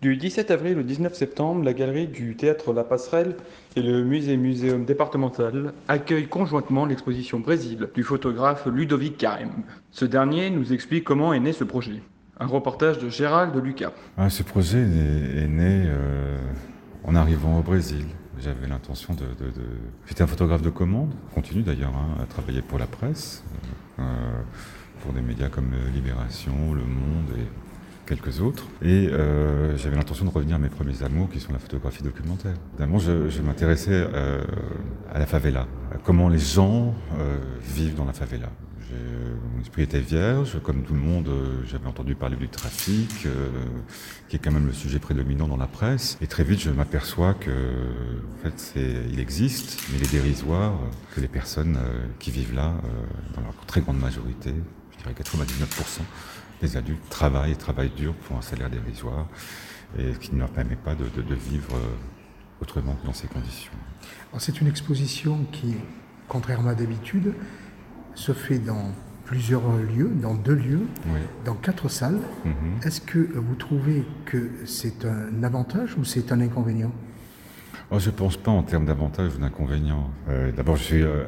Du 17 avril au 19 septembre, la galerie du Théâtre La Passerelle et le musée muséum départemental accueillent conjointement l'exposition Brésil du photographe Ludovic Carême. Ce dernier nous explique comment est né ce projet. Un reportage de Gérald de Lucas. Ah, ce projet est, né euh, en arrivant au Brésil. J'avais l'intention de. J'étais un photographe de commande, continue d'ailleurs hein, à travailler pour la presse, euh, pour des médias comme Libération, Le Monde et quelques autres. Et euh, j'avais l'intention de revenir à mes premiers amours, qui sont la photographie documentaire. Évidemment, je, je m'intéressais euh, à la favela, à comment les gens euh, vivent dans la favela. Mon esprit était vierge, comme tout le monde, euh, j'avais entendu parler du trafic, euh, qui est quand même le sujet prédominant dans la presse. Et très vite, je m'aperçois que, en fait, il existe, mais il est dérisoire que les personnes euh, qui vivent là, dans leur très grande majorité, je dirais 99%, les adultes travaillent et travaillent dur pour un salaire dérisoire et qui ne leur permet pas de, de, de vivre autrement que dans ces conditions. C'est une exposition qui, contrairement à d'habitude, se fait dans plusieurs lieux, dans deux lieux, oui. dans quatre salles. Mm -hmm. Est-ce que vous trouvez que c'est un avantage ou c'est un inconvénient? Oh, Je ne pense pas en termes d'avantage ou d'inconvénient. Euh, D'abord, je suis euh,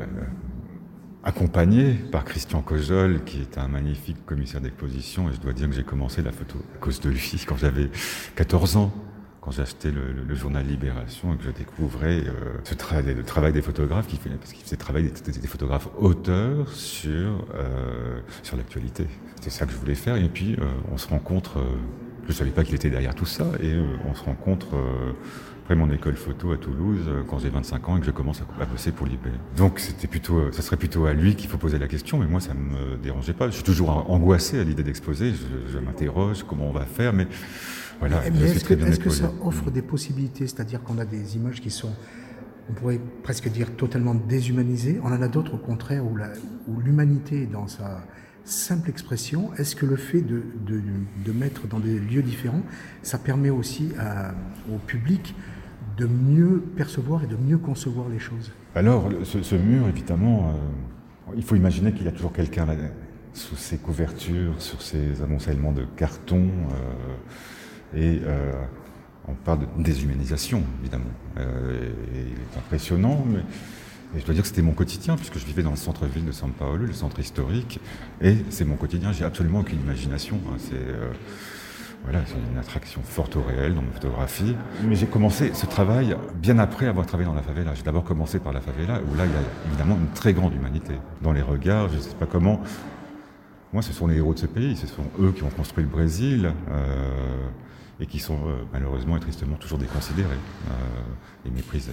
accompagné par Christian Cojol, qui est un magnifique commissaire d'exposition, et je dois dire que j'ai commencé la photo à cause de lui quand j'avais 14 ans quand acheté le, le, journal Libération et que je découvrais euh, ce travail, le travail des photographes, parce qu'ils faisaient travailler des, photographes auteurs sur, euh, sur l'actualité. C'était ça que je voulais faire. Et puis, euh, on se rencontre, je ne savais pas qu'il était derrière tout ça, et on se rencontre après mon école photo à Toulouse quand j'ai 25 ans et que je commence à, bosser pour Libé. Donc, c'était plutôt, ça serait plutôt à lui qu'il faut poser la question, mais moi, ça ne me dérangeait pas. Je suis toujours angoissé à l'idée d'exposer. Je, je m'interroge comment on va faire, mais voilà, mais est-ce que, est que, ça offre des possibilités? C'est-à-dire qu'on a des images qui sont, on pourrait presque dire, totalement déshumanisées. On en a d'autres, au contraire, où l'humanité est dans sa simple expression. Est-ce que le fait de, de, de, mettre dans des lieux différents, ça permet aussi au public de mieux percevoir et de mieux concevoir les choses? Alors, ce, mur, évidemment, euh, il faut imaginer qu'il y a toujours quelqu'un sous ses couvertures, sur ses amoncellements de carton. Euh, et euh, on parle de déshumanisation, évidemment. Il est impressionnant, mais et je dois dire que c'était mon quotidien, puisque je vivais dans le centre-ville de São Paulo, le centre historique, et c'est mon quotidien. J'ai absolument aucune imagination. Hein. C'est euh, voilà, une attraction forte au réel dans ma photographie. Mais j'ai commencé ce travail bien après avoir travaillé dans la favela. J'ai d'abord commencé par la favela, où là, il y a évidemment une très grande humanité. Dans les regards, je ne sais pas comment. Moi, ce sont les héros de ce pays. Ce sont eux qui ont construit le Brésil. Euh, et qui sont euh, malheureusement et tristement toujours déconsidérés euh, et méprisés.